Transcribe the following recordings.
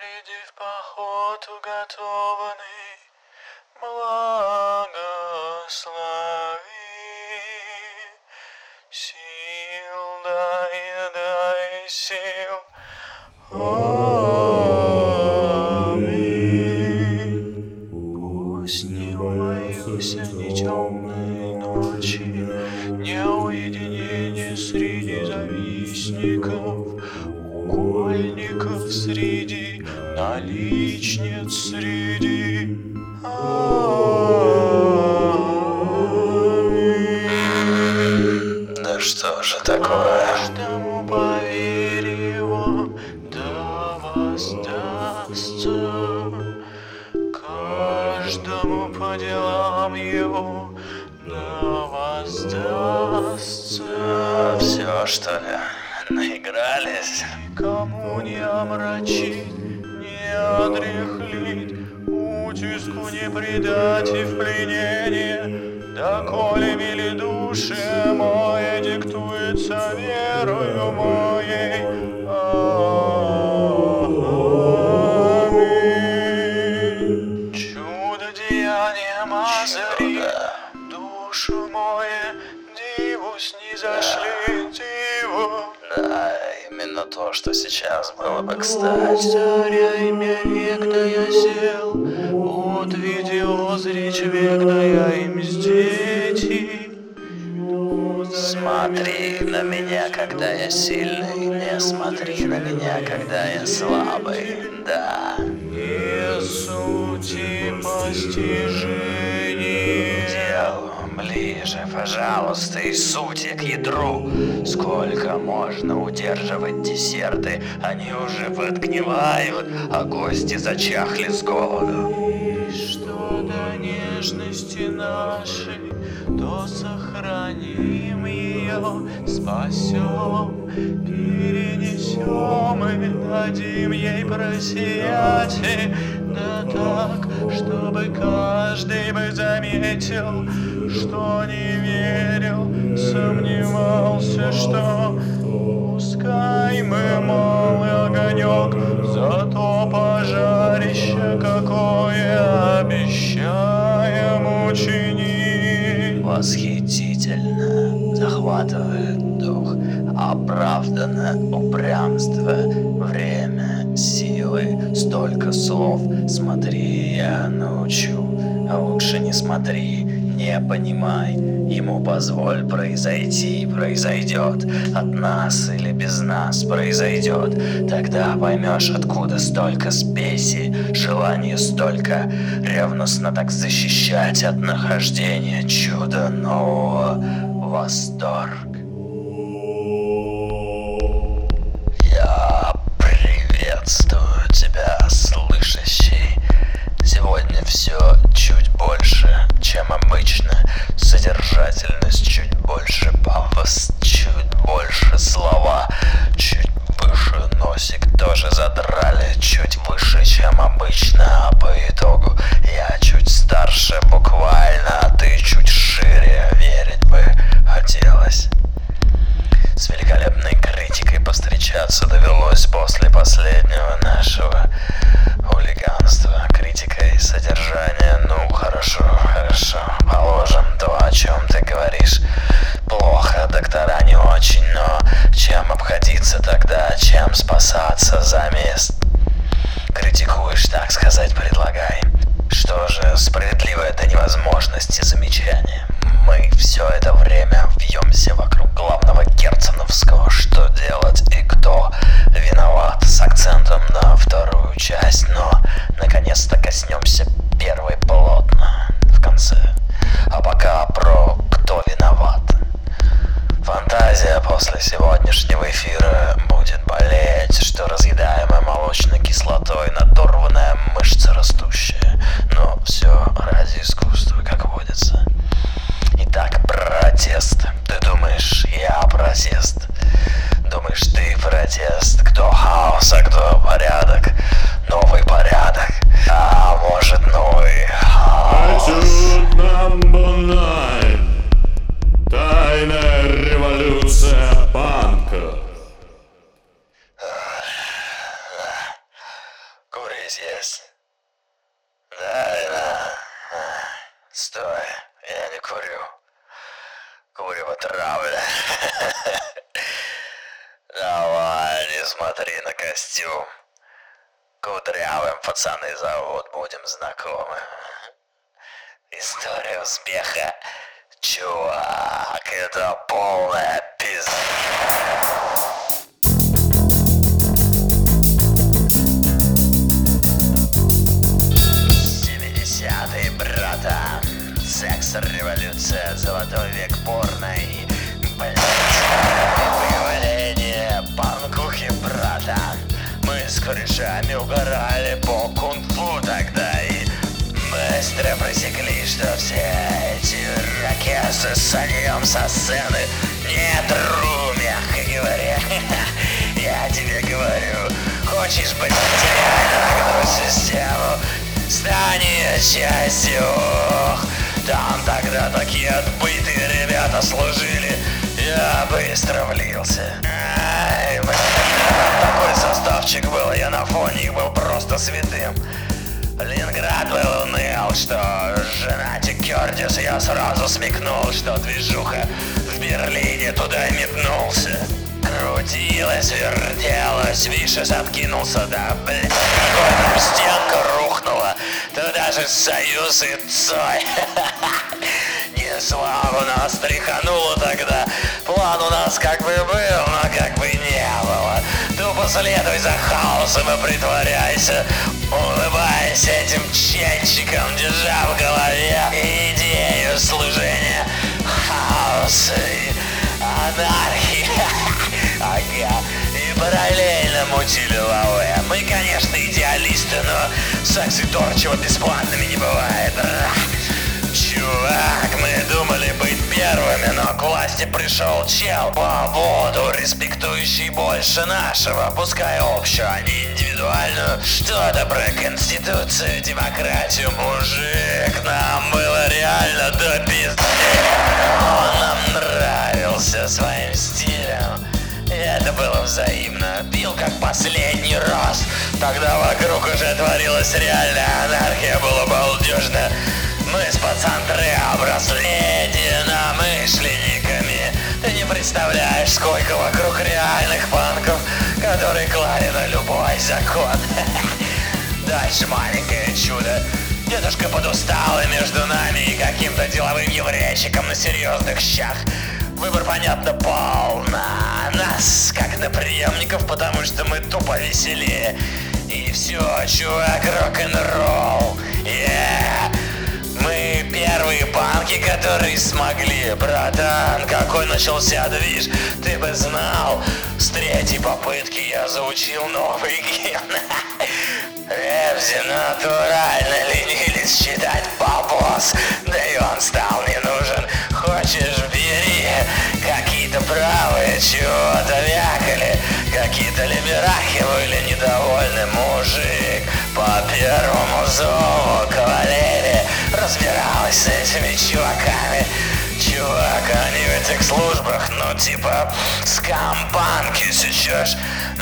Снаряди в поход уготованный, благослови. То, что сейчас было бы кстати. Царя имя векна я сел, от видео зречь векна я им дети. Смотри на меня, когда я сильный, не смотри на меня, когда я слабый. Да, И сути постижений. Ближе, пожалуйста, и сути к ядру. Сколько можно удерживать десерты? Они уже подгнивают, а гости зачахли с голоду. И что до нежности нашей, то сохраним ее, спасем, перенесем и дадим ей просиять. Да так, чтобы каждый бы заметил, что не верил, сомневался, что Пускай мы малый огонек, зато пожарище какое обещаем учинить. Восхитительно. Захватывает дух, оправдано упрямство, время, силы, столько слов. Смотри, я научу, а лучше не смотри, не понимай. Ему позволь произойти, произойдет. От нас или без нас произойдет. Тогда поймешь, откуда столько спеси, желание столько ревностно так защищать от нахождения чуда нового восторг. Я приветствую тебя, слышащий. Сегодня все чем обычно. Содержательность чуть больше, пафос чуть больше, слова чуть выше, носик тоже задрали чуть выше, чем обычно. А по итогу я чуть старше буквально, а ты чуть шире. Верить бы хотелось. С великолепной критикой повстречаться довелось после последнего нашего хулиганства. Критикой содержания, ну хорошо, хорошо, положим то, о чем ты говоришь. Плохо, доктора не очень, но чем обходиться тогда, чем спасаться за мест? Критикуешь, так сказать, предлагай. Что же, справедливое до невозможности замечание. Мы все это время вьемся вокруг главного Герценовского. Что делать и кто виноват с акцентом на вторую часть, но наконец-то коснемся первой плотно в конце. А пока про кто виноват. Фантазия после сегодняшнего быстро просекли, что все эти ракеты сольем со сцены не тру, мягко говоря. Я тебе говорю, хочешь быть реально систему, стань частью. Там тогда такие отбытые ребята служили, я быстро влился. Ай, блин, такой составчик был, я на фоне был просто святым. Ленинград был ныл, что женатик Кертис, я сразу смекнул, что движуха в Берлине туда метнулся. Крутилась, вертелась, Вишес откинулся, да, блядь, какой стенка рухнула. Туда же Союз и Цой. Нас тряхануло тогда. План у нас как бы был, но как бы не было. Тупо следуй за хаосом и притворяйся, улыбаясь этим ченчиком, держа в голове идею служения хаоса и анархии. Ага. И параллельно мутили лавы. Мы, конечно, идеалисты, но секс и торчево бесплатными не бывает. Чувак, мы думали быть первыми, но к власти пришел чел по воду, респектующий больше нашего, пускай общую, а не индивидуальную. Что-то про конституцию, демократию, мужик, нам было реально до пизды. Он нам нравился своим стилем. И это было взаимно. Пил как последний раз. Тогда вокруг уже творилась реальная анархия, было балдежно. Мы с пацан обросли единомышленниками. Ты не представляешь, сколько вокруг реальных панков, которые клали на любой закон. Дальше маленькое чудо. Дедушка подустал и между нами и каким-то деловым еврейчиком на серьезных щах. Выбор, понятно, пал на нас, как на преемников, потому что мы тупо веселее. И все, чувак, рок-н-ролл. Yeah. Первые панки, которые смогли, братан, какой начался движ, ты бы знал. С третьей попытки я заучил новый гимн. Ревзи натурально ленились считать попос, да и он стал не нужен. Хочешь, бери, какие-то правые чего-то вякали, какие-то либерахи были недовольны, мужик. По первому зову кавалерия разбиралась с этими чуваками. Чувак, они в этих службах, ну типа скампанки сейчас.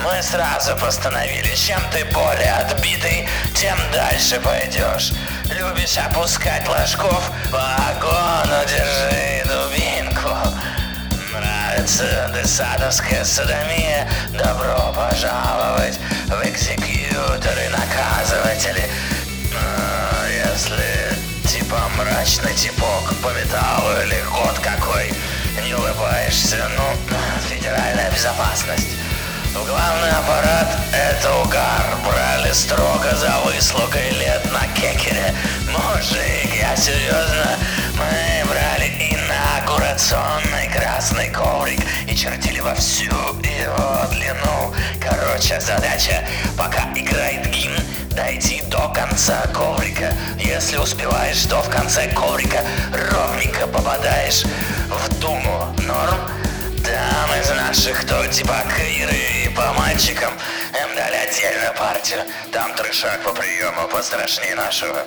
Мы сразу постановили, чем ты более отбитый, тем дальше пойдешь. Любишь опускать ложков, вагону держи дубинку. Нравится десадовская садомия, добро пожаловать в экзекьюторы наказыватели. Ну, Если типа мрачный типок по металлу или кот какой, не улыбаешься, ну, федеральная безопасность. В главный аппарат это угар брали строго за выслугой лет на кекере. Мужик, я серьезно, мы брали инаугурационный красный коврик и чертили во всю его длину. Короче, задача, пока играет гимн, дойти до конца коврика. Если успеваешь, то в конце коврика ровненько попадаешь в думу. Норм? Там из наших, кто типа квиры и по мальчикам Им дали отдельную партию Там трешак по приему пострашнее нашего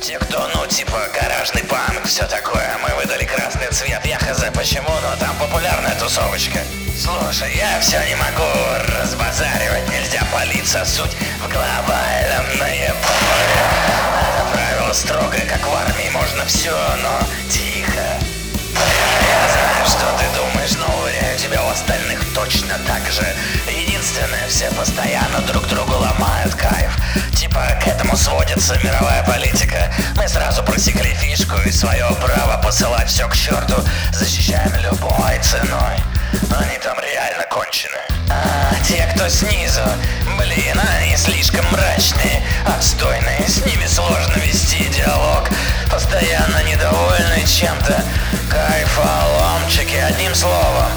Те, кто, ну, типа, гаражный панк, все такое, мы выдали красный цвет. Я хз почему, но там популярная тусовочка. Слушай, я все не могу разбазаривать, нельзя палиться суть в глобальном наебале. Это правило строгое, как в армии, можно все, но тихо. Я знаю, что ты свое право посылать все к черту защищаем любой ценой. Они там реально кончены. А те, кто снизу, блин, они слишком мрачные, отстойные, с ними сложно вести диалог. Постоянно недовольны чем-то. Кайфоломчики, одним словом.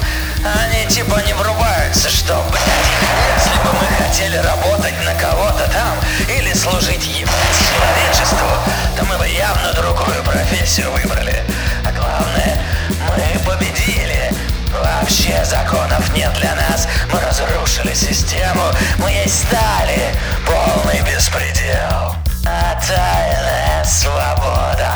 Они типа не врубаются, что, блядь, если бы мы хотели работать на кого-то там или служить ебать человечеству, то мы бы явно другую профессию выбрали. А главное, мы победили. Вообще законов нет для нас. Мы разрушили систему. Мы есть стали. Полный беспредел. А тайная свобода.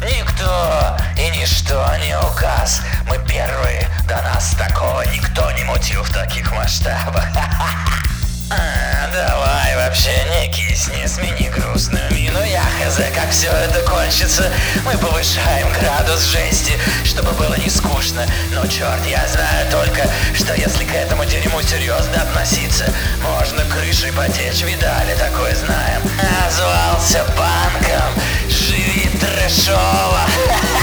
Никто и ничто не указ. Мы первые. До нас такого никто не мутил в таких масштабах. А, давай вообще не кисни, смени грустную мину Я хз, как все это кончится Мы повышаем градус жести, чтобы было не скучно Но черт, я знаю только, что если к этому дерьму серьезно относиться Можно крышей потечь, видали, такое знаем Назвался банком, живи трэшово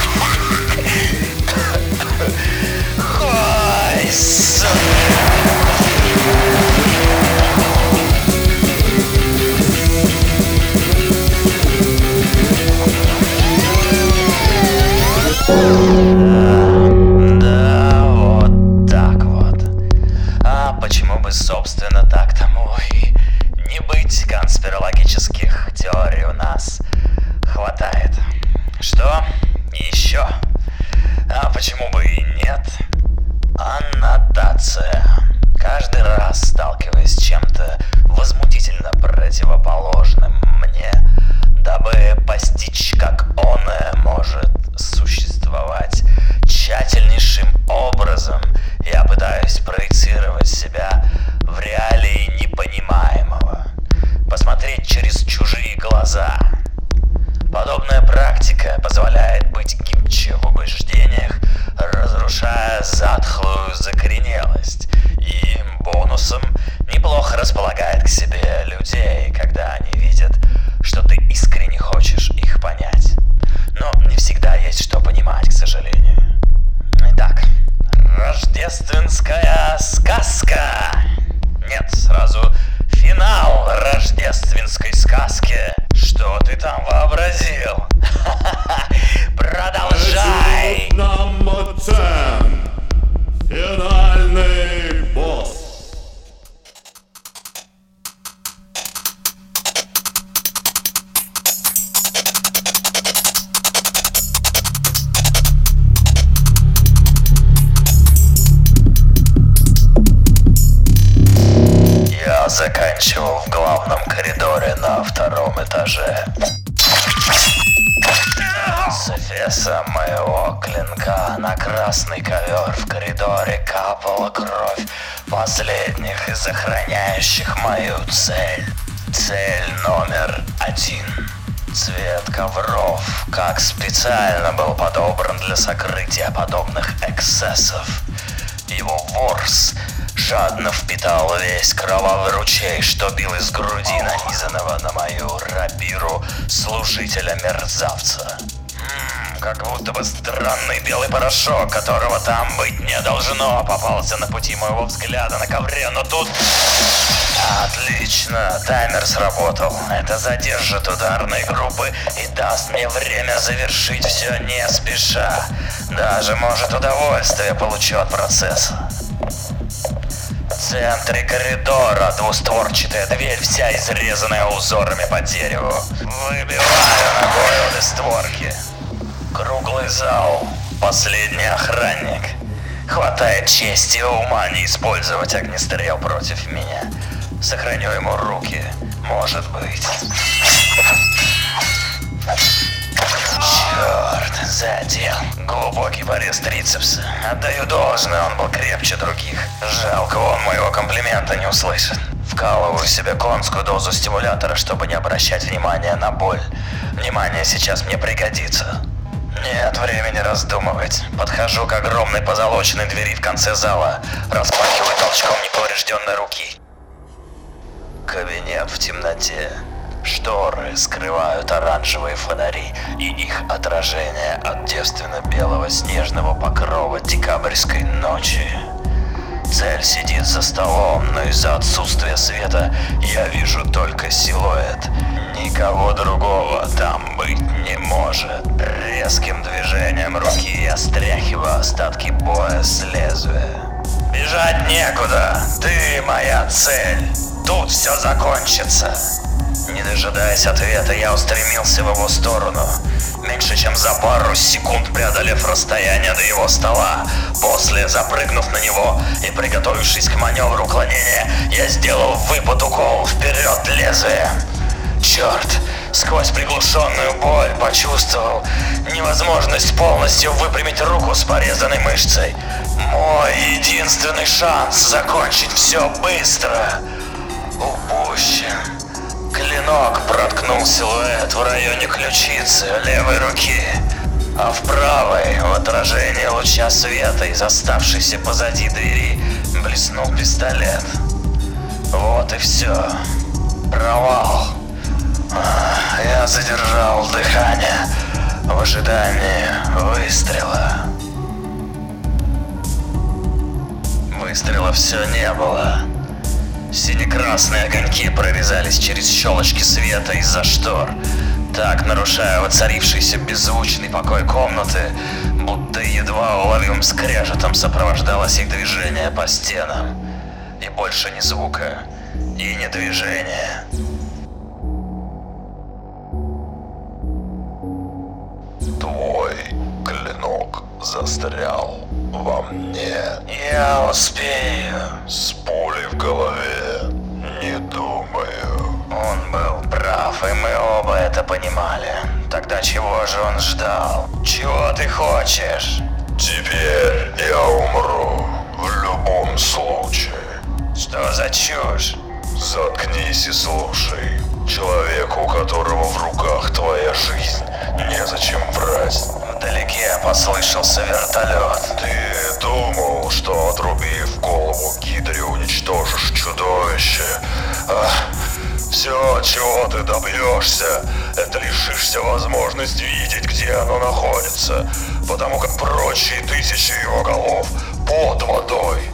сокрытия подобных эксцессов. Его ворс жадно впитал весь кровавый ручей, что бил из груди нанизанного на мою рапиру служителя-мерзавца. Как будто бы странный белый порошок, которого там быть не должно, попался на пути моего взгляда на ковре, но тут... Отлично, таймер сработал. Это задержит ударные группы и даст мне время завершить все не спеша. Даже, может, удовольствие получу от процесса. В центре коридора двустворчатая дверь, вся изрезанная узорами по дереву. Выбиваю ногой обе створки. Круглый зал. Последний охранник. Хватает чести и ума не использовать огнестрел против меня. Сохраню ему руки. Может быть. Черт, задел. Глубокий порез трицепса. Отдаю должное, он был крепче других. Жалко, он моего комплимента не услышит. Вкалываю себе конскую дозу стимулятора, чтобы не обращать внимания на боль. Внимание сейчас мне пригодится. Нет времени раздумывать. Подхожу к огромной позолоченной двери в конце зала. Распахиваю толчком неповрежденной руки. Кабинет в темноте. Шторы скрывают оранжевые фонари и их отражение от девственно-белого снежного покрова декабрьской ночи. Цель сидит за столом, но из-за отсутствия света я вижу только силуэт. Никого другого там быть не может. Резким движением руки я стряхиваю остатки боя с лезвия. Бежать некуда, ты моя цель. Тут все закончится. Не дожидаясь ответа, я устремился в его сторону. Меньше чем за пару секунд преодолев расстояние до его стола. После, запрыгнув на него и приготовившись к маневру уклонения, я сделал выпад укол вперед лезвием. Черт, сквозь приглушенную боль почувствовал невозможность полностью выпрямить руку с порезанной мышцей. Мой единственный шанс закончить все быстро упущен. Клинок проткнул силуэт в районе ключицы левой руки, а в правой, в отражении луча света из оставшейся позади двери, блеснул пистолет. Вот и все. Провал. Я задержал дыхание в ожидании выстрела. Выстрела все не было. Сине-красные огоньки прорезались через щелочки света из-за штор, так нарушая воцарившийся беззвучный покой комнаты, будто едва уловимым скрежетом сопровождалось их движение по стенам. И больше ни звука, и ни движения. Твой клинок застрял во мне. Я успею. С пулей в голове. Не думаю. Он был прав, и мы оба это понимали. Тогда чего же он ждал? Чего ты хочешь? Теперь я умру. В любом случае. Что за чушь? Заткнись и слушай. Человеку, у которого в руках твоя жизнь, незачем врать. Вдалеке послышался вертолет. Ты думал, что отрубив голову Гидре уничтожишь чудовище? А, все, чего ты добьешься, это лишишься возможности видеть, где оно находится, потому как прочие тысячи его голов под водой.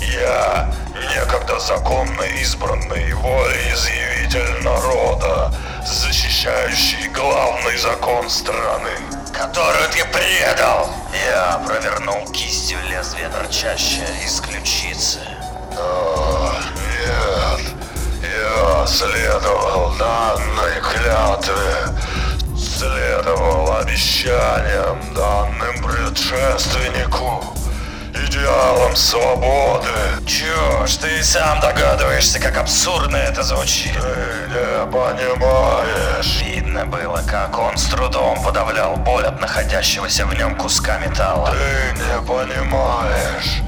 Я некогда законно избранный волеизъявитель народа, защищающий главный закон страны. Которую ты предал! Я провернул кистью лезвие, торчащее из ключицы. О, нет, я следовал данной клятве, следовал обещаниям, данным предшественнику, идеалам свободы. Чушь, ты сам догадываешься, как абсурдно это звучит. Ты не понимаешь. Видно было, как он с трудом подавлял боль от находящегося в нем куска металла. Ты не понимаешь.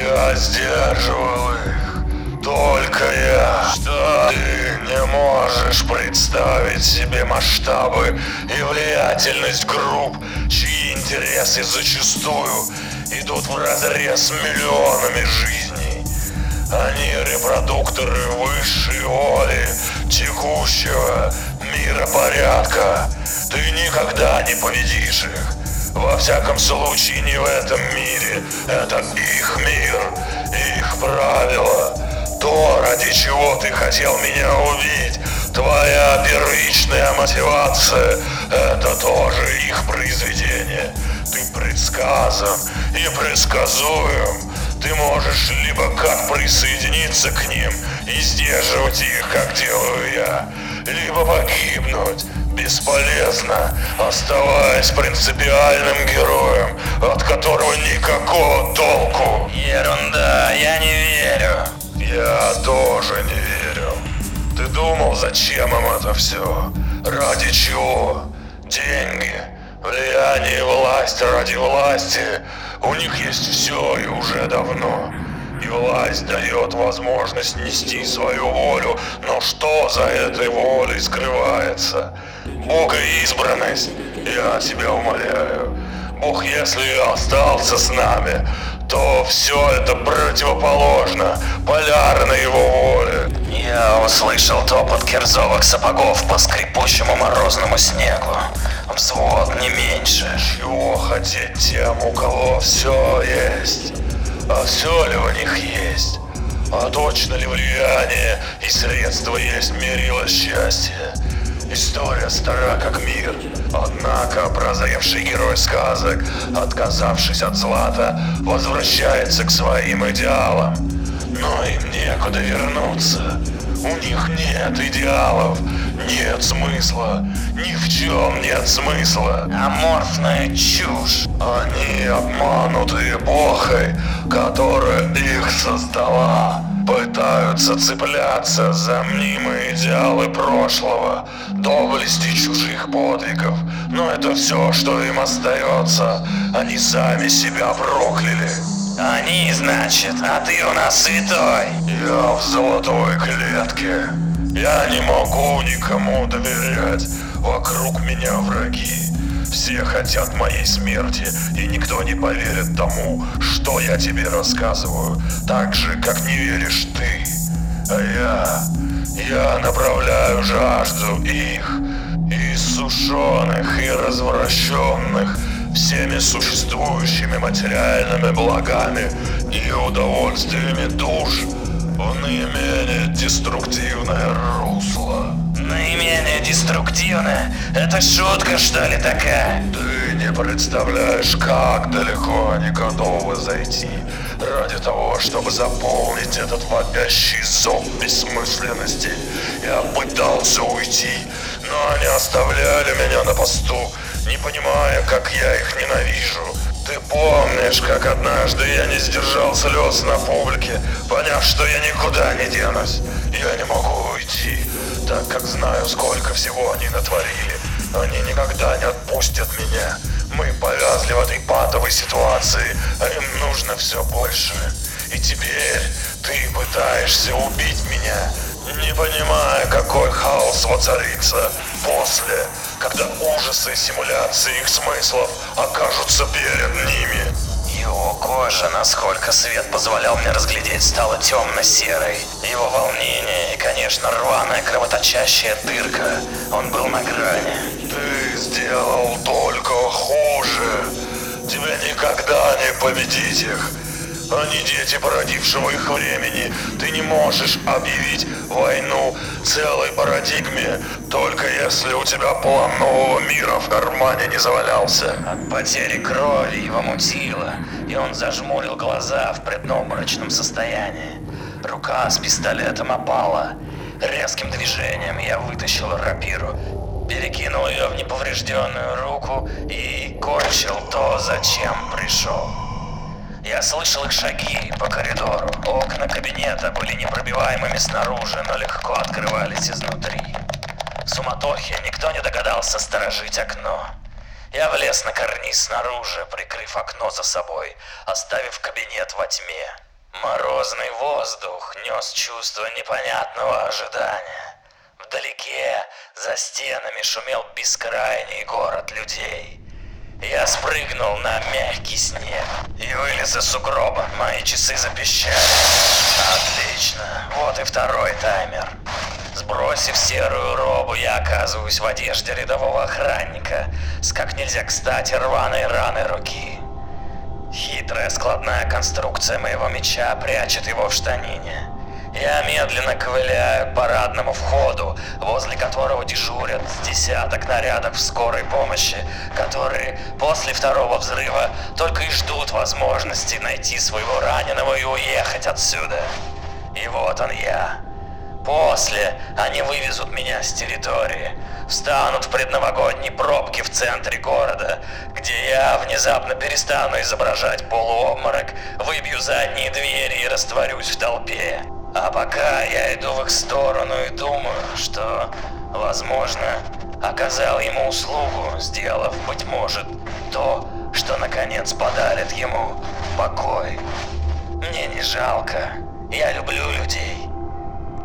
Я сдерживал их. Только я. Что? Ты не можешь представить себе масштабы и влиятельность групп, чьи интересы зачастую идут в разрез с миллионами жизней. Они репродукторы высшей воли, текущего миропорядка. Ты никогда не победишь их. Во всяком случае, не в этом мире. Это их мир, их правила. То, ради чего ты хотел меня убить, твоя первичная мотивация, это тоже их произведение. Ты предсказан и предсказуем. Ты можешь либо как присоединиться к ним и сдерживать их, как делаю я, либо погибнуть бесполезно, оставаясь принципиальным героем, от которого никакого толку. Ерунда, я не верю. Я тоже не верю. Ты думал, зачем им это все. Ради чего? Деньги, влияние и власть ради власти. У них есть все и уже давно. И власть дает возможность нести свою волю, но что за этой волей скрывается? Богоизбранность, я тебя умоляю. Бог, если остался с нами, то все это противоположно, полярно его воле. Я услышал топот кирзовых сапогов по скрипучему морозному снегу. Взвод не меньше. Чего хотеть тем, у кого все есть? А все ли у них есть? А точно ли влияние и средства есть мерило счастья? История стара как мир, однако прозревший герой сказок, отказавшись от злата, возвращается к своим идеалам. Но им некуда вернуться. У них нет идеалов, нет смысла, ни в чем нет смысла. Аморфная чушь. Они обмануты эпохой, которая их создала. Пытаются цепляться за мнимые идеалы прошлого, доблести чужих подвигов. Но это все, что им остается. Они сами себя прокляли. Они, значит, а ты у нас святой. Я в золотой клетке. Я не могу никому доверять. Вокруг меня враги. Все хотят моей смерти, и никто не поверит тому, что я тебе рассказываю, так же, как не веришь ты. А я... я направляю жажду их, иссушенных и развращенных, всеми существующими материальными благами и удовольствиями душ в наименее деструктивное русло. Наименее деструктивное? Это шутка, что ли, такая? Ты не представляешь, как далеко они готовы зайти ради того, чтобы заполнить этот вопящий зов бессмысленности. Я пытался уйти, но они оставляли меня на посту, не понимая, как я их ненавижу. Ты помнишь, как однажды я не сдержал слез на публике, поняв, что я никуда не денусь? Я не могу уйти, так как знаю, сколько всего они натворили. Они никогда не отпустят меня. Мы повязли в этой патовой ситуации, а им нужно все больше. И теперь ты пытаешься убить меня, не понимая, какой хаос воцарится после, когда ужасы симуляции их смыслов окажутся перед ними. Его кожа, насколько свет позволял мне разглядеть, стала темно-серой. Его волнение и, конечно, рваная кровоточащая дырка. Он был на грани. Ты сделал только хуже. Тебе никогда не победить их. Они дети породившего их времени. Ты не можешь объявить войну целой парадигме, только если у тебя план нового мира в кармане не завалялся. От потери крови его мутило, и он зажмурил глаза в предобморочном состоянии. Рука с пистолетом опала. Резким движением я вытащил рапиру, перекинул ее в неповрежденную руку и кончил то, зачем пришел. Я слышал их шаги по коридору. Окна кабинета были непробиваемыми снаружи, но легко открывались изнутри. В суматохе никто не догадался сторожить окно. Я влез на карниз снаружи, прикрыв окно за собой, оставив кабинет во тьме. Морозный воздух нес чувство непонятного ожидания. Вдалеке, за стенами, шумел бескрайний город людей. Я спрыгнул на мягкий снег и вылез из сугроба. Мои часы запищали. Отлично. Вот и второй таймер. Сбросив серую робу, я оказываюсь в одежде рядового охранника с как нельзя кстати рваной раной руки. Хитрая складная конструкция моего меча прячет его в штанине. Я медленно ковыляю к парадному входу, возле которого дежурят десяток нарядов скорой помощи, которые после второго взрыва только и ждут возможности найти своего раненого и уехать отсюда. И вот он я. После они вывезут меня с территории, встанут в предновогодней пробке в центре города, где я внезапно перестану изображать полуобморок, выбью задние двери и растворюсь в толпе. А пока я иду в их сторону и думаю, что, возможно, оказал ему услугу, сделав, быть может, то, что наконец подарит ему покой. Мне не жалко, я люблю людей.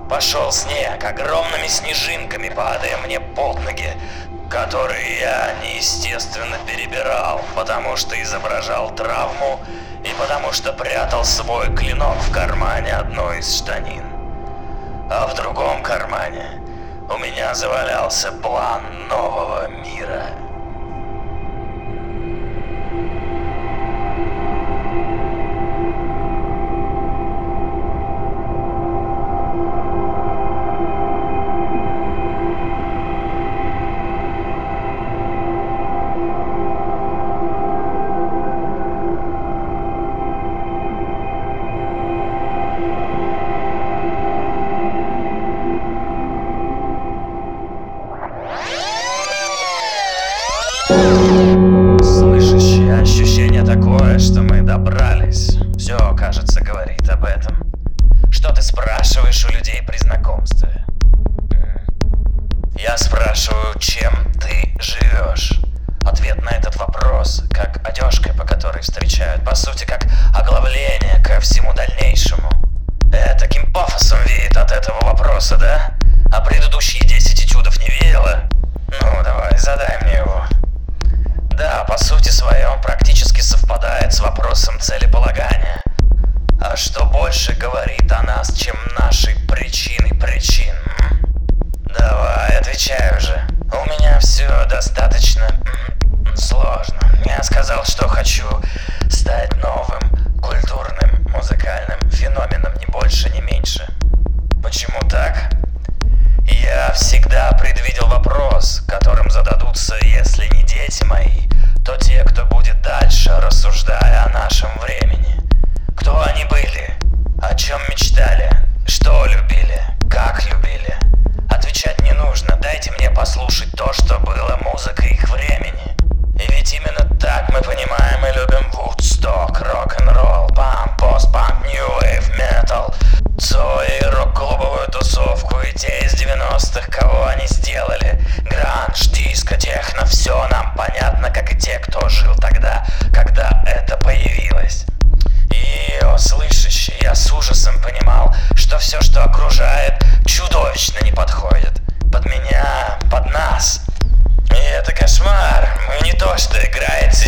Пошел снег, огромными снежинками падая мне под ноги, которые я неестественно перебирал, потому что изображал травму и потому что прятал свой клинок в кармане одной из штанин. А в другом кармане у меня завалялся план нового мира. По сути, как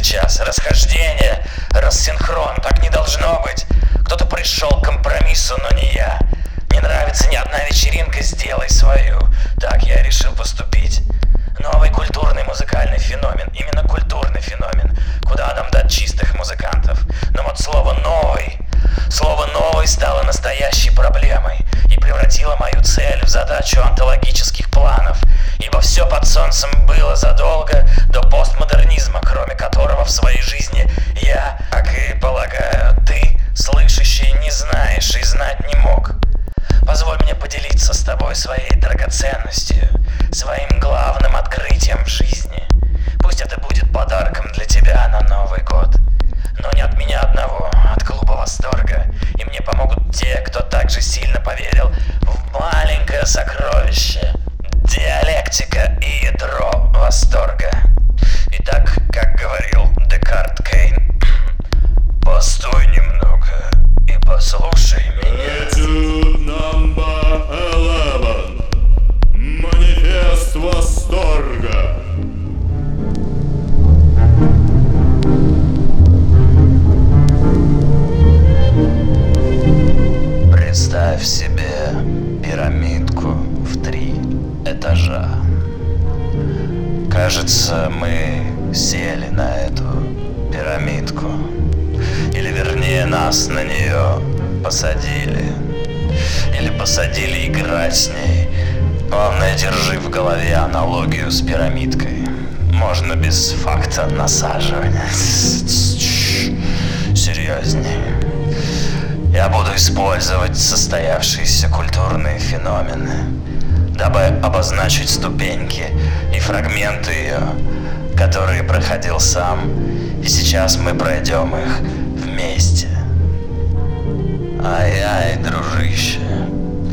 сейчас. Расхождение, рассинхрон. Так не должно быть. Кто-то пришел к компромиссу, но не я. Не нравится ни одна вечеринка, сделай свою. Так я решил поступить. Новый культурный музыкальный феномен. Именно культурный феномен. Куда нам дать чистых музыкантов? Но вот слово «новый» Слово «новый» стало настоящей проблемой и превратило мою цель в задачу антологических планов, ибо все под солнцем было задолго до постмодернизма, кроме которого в своей жизни я, как и полагаю, ты, слышащий, не знаешь и знать не мог. Позволь мне поделиться с тобой своей драгоценностью, своим главным открытием в жизни. Пусть это будет подарком для тебя на Новый год. Но не от меня одного, от клуба восторга. И мне помогут те, кто также сильно поверил в маленькое сокровище. Диалектика и ядро восторга. Итак, как говорил Декарт Кейн, постой немного и послушай меня. Этюд number 11. Манифест восторга. Представь себе пирамидку в три этажа. Кажется, мы сели на эту пирамидку. Или вернее нас на нее посадили. Или посадили играть с ней. Главное, держи в голове аналогию с пирамидкой. Можно без факта насаживания. Серьезнее. Я буду использовать состоявшиеся культурные феномены, дабы обозначить ступеньки и фрагменты ее, которые проходил сам, и сейчас мы пройдем их вместе. Ай-ай, дружище,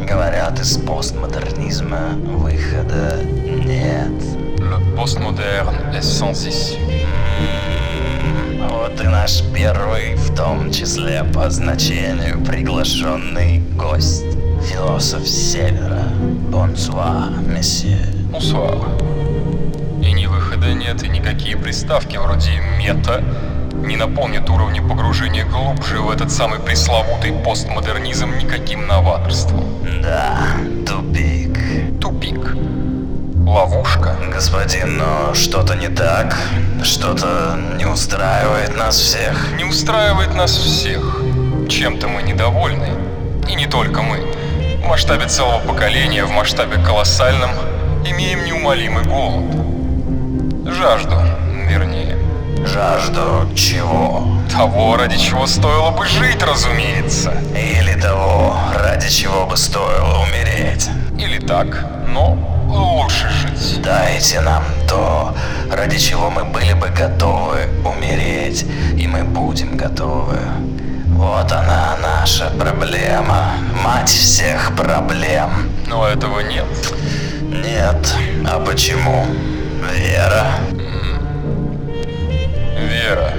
Говорят, из постмодернизма выхода нет. Le postmoderne est sans issue. Вот и наш первый, в том числе по значению, приглашенный гость. Философ Севера. Бонсуа, месье. Bonsoir. И ни выхода нет, и никакие приставки вроде мета не наполнят уровни погружения глубже в этот самый пресловутый постмодернизм никаким новаторством. Да, тупик. Тупик. Ловушка. Господин, но что-то не так. Что-то не устраивает нас всех. Не устраивает нас всех. Чем-то мы недовольны. И не только мы. В масштабе целого поколения, в масштабе колоссальном, имеем неумолимый голод. Жажду, вернее. Жажду чего? Того, ради чего стоило бы жить, разумеется. Или того, ради чего бы стоило умереть. Или так, но лучше жить. Дайте нам то, ради чего мы были бы готовы умереть, и мы будем готовы. Вот она, наша проблема. Мать всех проблем. Но этого нет. Нет. А почему? Вера. Вера.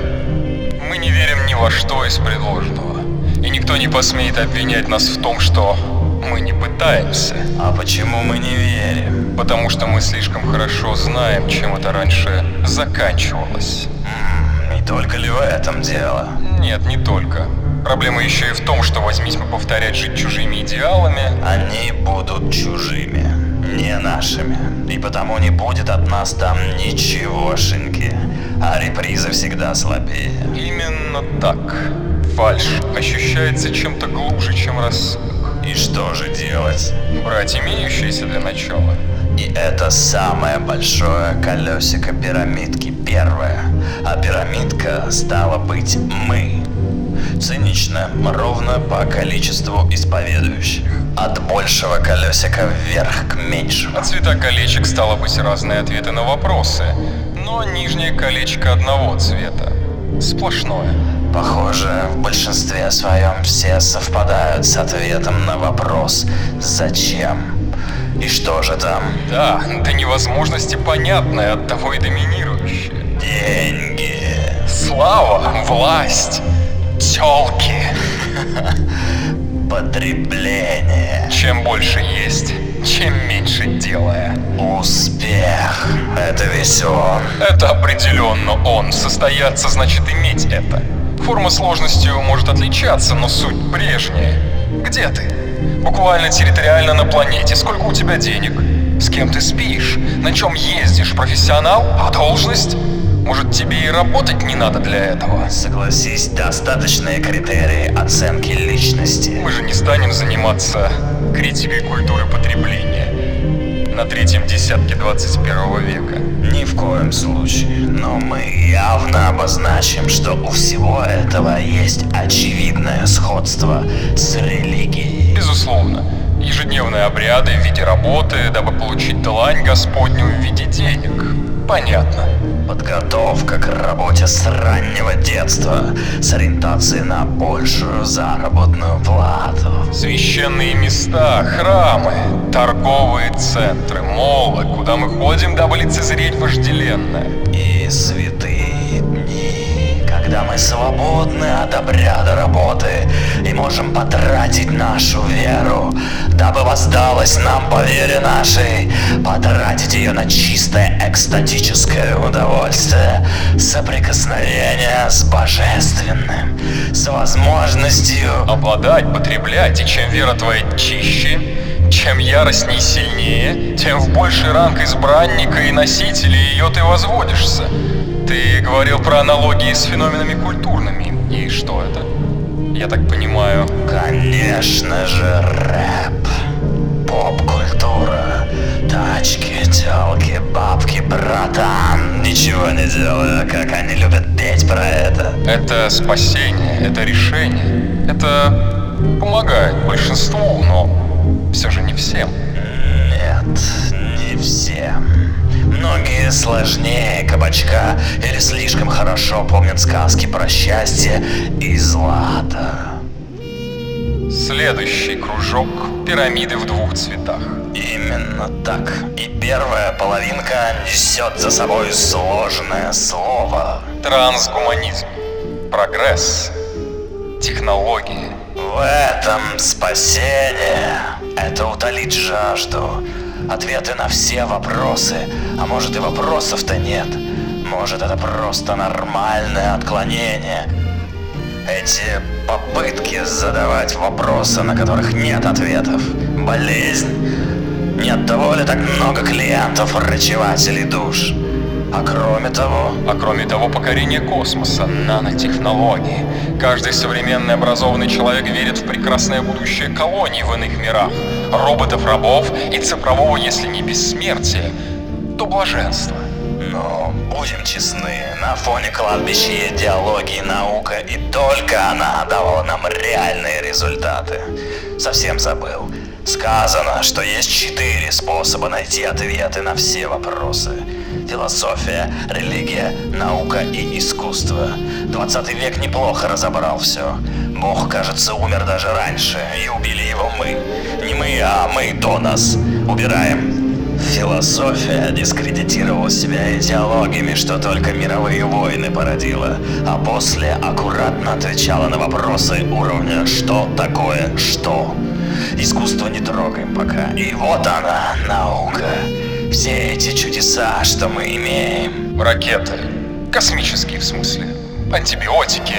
Мы не верим ни во что из предложенного. И никто не посмеет обвинять нас в том, что мы не пытаемся. А почему мы не верим? Потому что мы слишком хорошо знаем, чем это раньше заканчивалось. Не только ли в этом дело? Нет, не только. Проблема еще и в том, что возьмись мы повторять жить чужими идеалами, Они будут чужими, не нашими. И потому не будет от нас там ничегошеньки. А реприза всегда слабее. именно так. Фальш ощущается чем-то глубже, чем рассудок. И что же делать? Брать имеющиеся для начала. И это самое большое колесико пирамидки первое. А пирамидка стала быть мы. Цинично, ровно по количеству исповедующих. От большего колесика вверх к меньшему. От цвета колечек стало быть разные ответы на вопросы, но нижнее колечко одного цвета. Сплошное. Похоже, в большинстве своем все совпадают с ответом на вопрос «Зачем?». И что же там? Да, до невозможности понятное, оттого и доминирующее. Деньги. Слава, власть, тёлки. Потребление. Чем больше есть, чем меньше делая. Успех. Это весь он. Это определенно он. Состояться значит иметь это. Форма сложностью может отличаться, но суть прежняя. Где ты? Буквально территориально на планете. Сколько у тебя денег? С кем ты спишь? На чем ездишь? Профессионал? А должность? Может, тебе и работать не надо для этого? Согласись, достаточные критерии оценки личности. Мы же не станем заниматься критикой культуры потребления на третьем десятке 21 века. Ни в коем случае. Но мы явно обозначим, что у всего этого есть очевидное сходство с религией. Безусловно, ежедневные обряды в виде работы, дабы получить длань Господню в виде денег. Понятно. Подготовка к работе с раннего детства с ориентацией на большую заработную плату. Священные места, храмы, торговые центры, молы, куда мы ходим, дабы лицезреть вожделенное. И святые когда мы свободны от обряда работы и можем потратить нашу веру, дабы воздалось нам по вере нашей, потратить ее на чистое экстатическое удовольствие, соприкосновение с божественным, с возможностью Обладать, потреблять, и чем вера твоя чище, чем яростней сильнее, тем в больший ранг избранника и носителя ее ты возводишься. Ты говорил про аналогии с феноменами культурными. И что это? Я так понимаю, Конечно же, рэп. Поп-культура. Тачки, телки, бабки, братан. Ничего не делаю, как они любят петь про это. это спасение, это решение. Это помогает большинству, но все же не всем. Нет, не всем. Многие сложнее кабачка или слишком хорошо помнят сказки про счастье и злато. Следующий кружок — пирамиды в двух цветах. Именно так. И первая половинка несет за собой сложное слово. Трансгуманизм. Прогресс. Технологии. В этом спасение. Это утолить жажду. Ответы на все вопросы. А может и вопросов-то нет. Может это просто нормальное отклонение. Эти попытки задавать вопросы, на которых нет ответов. Болезнь. Не от того ли так много клиентов, врачевателей душ? А кроме того, А кроме того, покорение космоса, нанотехнологии. Каждый современный образованный человек верит в прекрасное будущее колоний в иных мирах. Роботов-рабов и цифрового, если не бессмертия, то блаженства. но будем честны, на фоне кладбища и идеологии наука и только она давала нам реальные результаты. Совсем забыл. Сказано, что есть четыре способа найти ответы на все вопросы. Философия, религия, наука и искусство. 20 век неплохо разобрал все. Бог, кажется, умер даже раньше, и убили его мы. Не мы, а мы до нас. Убираем. Философия дискредитировала себя идеологиями, что только мировые войны породила, а после аккуратно отвечала на вопросы уровня «что такое что?». Искусство не трогаем пока. И вот она, наука. Все эти чудеса, что мы имеем. Ракеты. Космические в смысле. Антибиотики.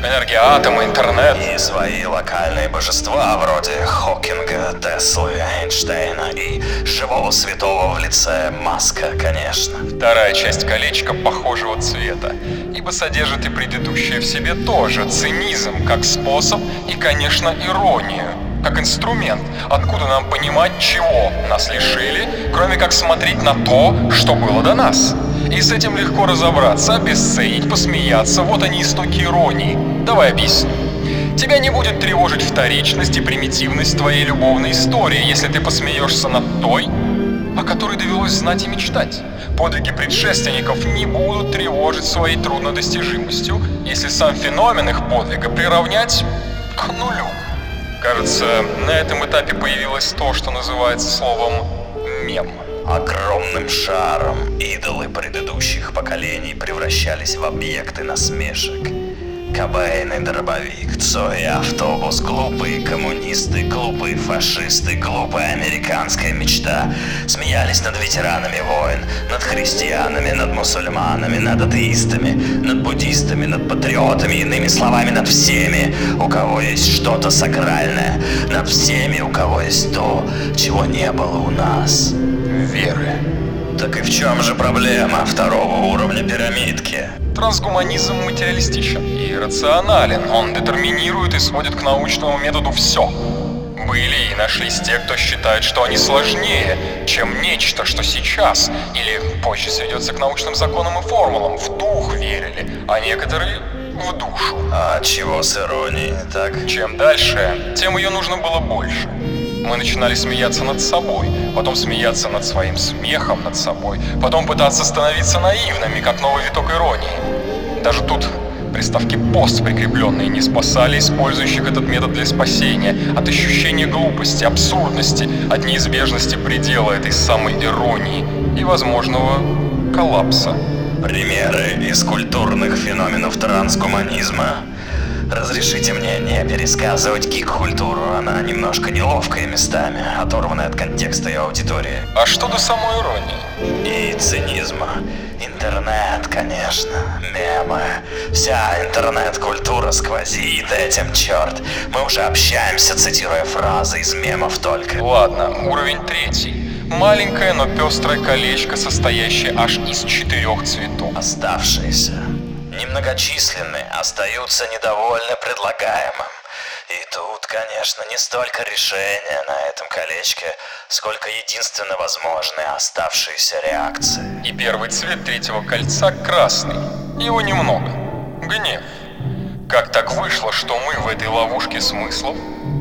Энергия атома, интернет. И свои локальные божества вроде Хокинга, Теслы, Эйнштейна и живого святого в лице Маска, конечно. Вторая часть колечка похожего цвета, ибо содержит и предыдущее в себе тоже цинизм как способ и, конечно, иронию, как инструмент, откуда нам понимать, чего нас лишили, кроме как смотреть на то, что было до нас. И с этим легко разобраться, обесценить, посмеяться, вот они истоки иронии. Давай объясню. Тебя не будет тревожить вторичность и примитивность твоей любовной истории, если ты посмеешься над той, о которой довелось знать и мечтать. Подвиги предшественников не будут тревожить своей труднодостижимостью, если сам феномен их подвига приравнять к нулю. Кажется, на этом этапе появилось то, что называется словом «мем». Огромным шаром идолы предыдущих поколений превращались в объекты насмешек. Кобейн и дробовик, Цой и автобус, глупые коммунисты, глупые фашисты, глупая американская мечта. Смеялись над ветеранами войн, над христианами, над мусульманами, над атеистами, над буддистами, над патриотами, иными словами, над всеми, у кого есть что-то сакральное, над всеми, у кого есть то, чего не было у нас. Веры. Так и в чем же проблема второго уровня пирамидки? Трансгуманизм материалистичен и рационален. Он детерминирует и сводит к научному методу все. Были и нашлись те, кто считает, что они сложнее, чем нечто, что сейчас, или позже сведется к научным законам и формулам. В дух верили, а некоторые в душу. А чего с иронией, так? Чем дальше, тем ее нужно было больше. Мы начинали смеяться над собой, потом смеяться над своим смехом над собой, потом пытаться становиться наивными, как новый виток иронии. Даже тут приставки «пост» прикрепленные не спасали использующих этот метод для спасения от ощущения глупости, абсурдности, от неизбежности предела этой самой иронии и возможного коллапса. Примеры из культурных феноменов трансгуманизма. Разрешите мне не пересказывать гик-культуру, она немножко неловкая местами, оторванная от контекста и аудитории. А что до самой иронии? И цинизма. Интернет, конечно, мемы. Вся интернет-культура сквозит этим, черт. Мы уже общаемся, цитируя фразы из мемов только. Ладно, уровень третий. Маленькое, но пестрое колечко, состоящее аж из четырех цветов. Оставшиеся, немногочисленные, остаются недовольны предлагаемым. И тут, конечно, не столько решение на этом колечке, сколько единственно возможные оставшиеся реакции. И первый цвет третьего кольца красный. Его немного. Гнев. Как так вышло, что мы в этой ловушке смыслов,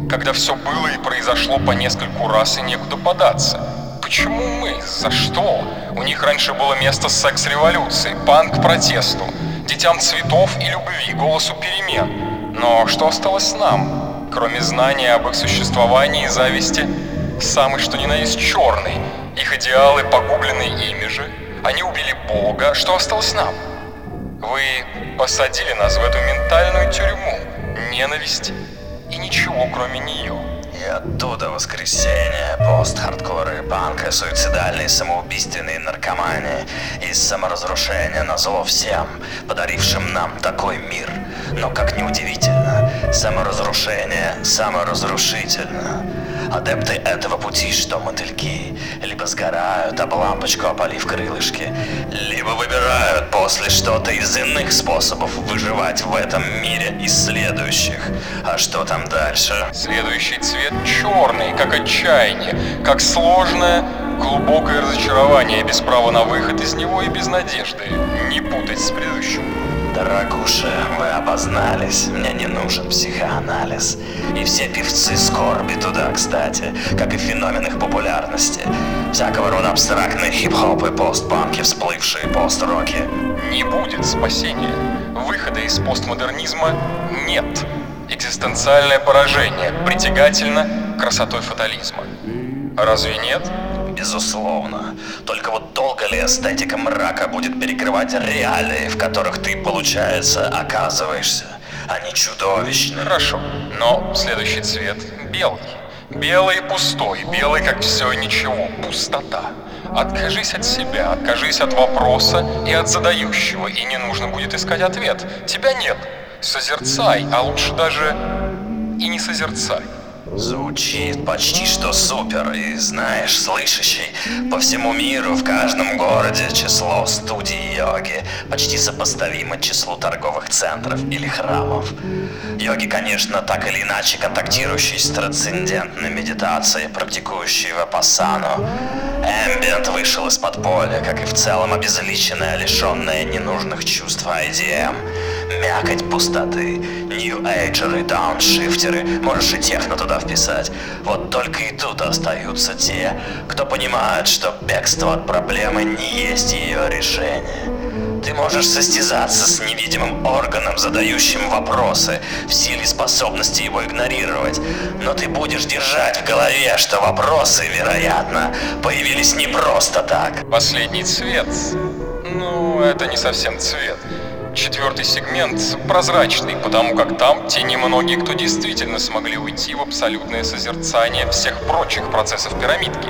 когда все было и произошло по нескольку раз и некуда податься? Почему мы? За что? У них раньше было место секс-революции, панк протесту, детям цветов и любви, голосу перемен. Но что осталось нам? Кроме знания об их существовании и зависти, самый что ни на есть черный. Их идеалы погублены ими же. Они убили Бога. Что осталось нам? Вы посадили нас в эту ментальную тюрьму ненависти и ничего кроме нее. И оттуда воскресенье, пост-хардкоры, панка, суицидальные, самоубийственные наркомании и саморазрушение на зло всем, подарившим нам такой мир. Но, как ни удивительно, саморазрушение саморазрушительно. Адепты этого пути, что мотыльки, либо сгорают об лампочку, опалив крылышки, либо выбирают после что-то из иных способов выживать в этом мире из следующих. А что там дальше? Следующий цвет черный, как отчаяние, как сложное, глубокое разочарование без права на выход из него и без надежды. Не путать с предыдущим. Дорогуша, вы обознались, мне не нужен психоанализ. И все певцы скорби туда, кстати, как и феномен их популярности. Всякого рода абстрактные хип-хоп и постпанки, всплывшие пост-роки. Не будет спасения. Выхода из постмодернизма нет. Экзистенциальное поражение притягательно красотой фатализма. Разве нет? Безусловно. Только вот долго ли эстетика мрака будет перекрывать реалии, в которых ты, получается, оказываешься, а не чудовищно? Хорошо, но следующий цвет белый. Белый пустой, белый как все и ничего, пустота. Откажись от себя, откажись от вопроса и от задающего, и не нужно будет искать ответ. Тебя нет. Созерцай, а лучше даже и не созерцай. Звучит почти что супер, и знаешь, слышащий, по всему миру, в каждом городе число студий йоги почти сопоставимо числу торговых центров или храмов. Йоги, конечно, так или иначе контактирующие с трансцендентной медитацией, практикующие вапассану. Эмбиент вышел из подполья, как и в целом обезличенная, лишенная ненужных чувств IDM. Мякоть пустоты, нью-эйджеры, дауншифтеры, можешь и техно туда вписать. Вот только и тут остаются те, кто понимает, что бегство от проблемы не есть ее решение. Ты можешь состязаться с невидимым органом, задающим вопросы, в силе способности его игнорировать, но ты будешь держать в голове, что вопросы, вероятно, появились не просто так. Последний цвет. Ну, это не совсем цвет. Четвертый сегмент прозрачный, потому как там те немногие, кто действительно смогли уйти в абсолютное созерцание всех прочих процессов пирамидки.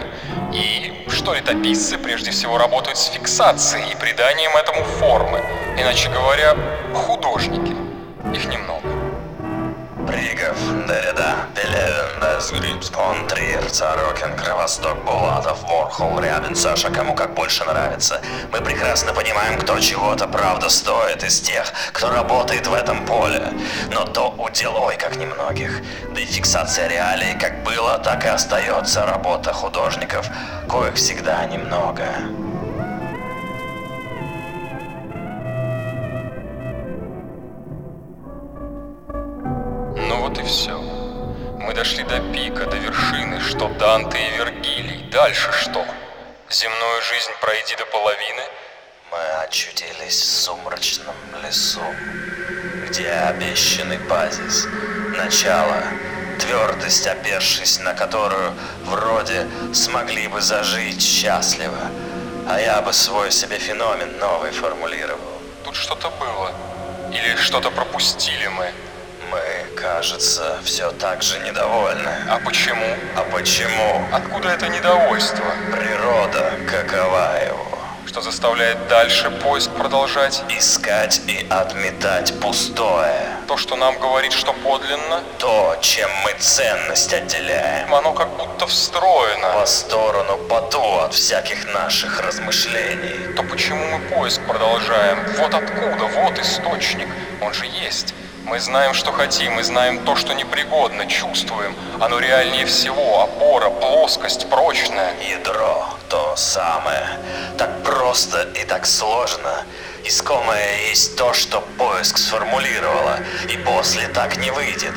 И что летописцы прежде всего работают с фиксацией и приданием этому формы. Иначе говоря, художники. Их немного. Бригов, Derrida, Пелевин, Десгрипс, Контрир, Царокин, Кровосток, Булатов, Ворхол, Рябин, Саша, кому как больше нравится. Мы прекрасно понимаем, кто чего-то правда стоит из тех, кто работает в этом поле. Но то уделой, как немногих. Да и фиксация реалий как было, так и остается работа художников, коих всегда немного. Вот и все. Мы дошли до пика, до вершины, что Данте и Вергилий. Дальше что? Земную жизнь пройди до половины? Мы очутились в сумрачном лесу, где обещанный базис, начало, твердость, опершись на которую вроде смогли бы зажить счастливо, а я бы свой себе феномен новый формулировал. Тут что-то было. Или что-то пропустили мы. Кажется, все так же недовольны. А почему? А почему? Откуда это недовольство? Природа какова его? Что заставляет дальше поиск продолжать? Искать и отметать пустое. То, что нам говорит, что подлинно, То, чем мы ценность отделяем. оно как будто встроено. По сторону по ту от всяких наших размышлений. То почему мы поиск продолжаем? Вот откуда, вот источник. Он же есть. Мы знаем, что хотим, мы знаем то, что непригодно, чувствуем. Оно реальнее всего, опора, плоскость, прочная. Ядро то самое. Так просто и так сложно. Искомое есть то, что поиск сформулировала, и после так не выйдет.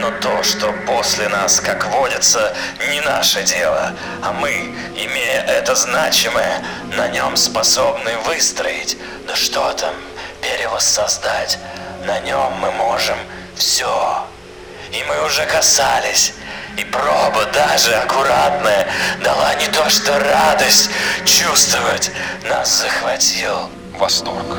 Но то, что после нас, как водится, не наше дело, а мы, имея это значимое, на нем способны выстроить, да что там, перевоссоздать. На нем мы можем все. И мы уже касались, и проба даже аккуратная дала не то что радость чувствовать, нас захватил восторг.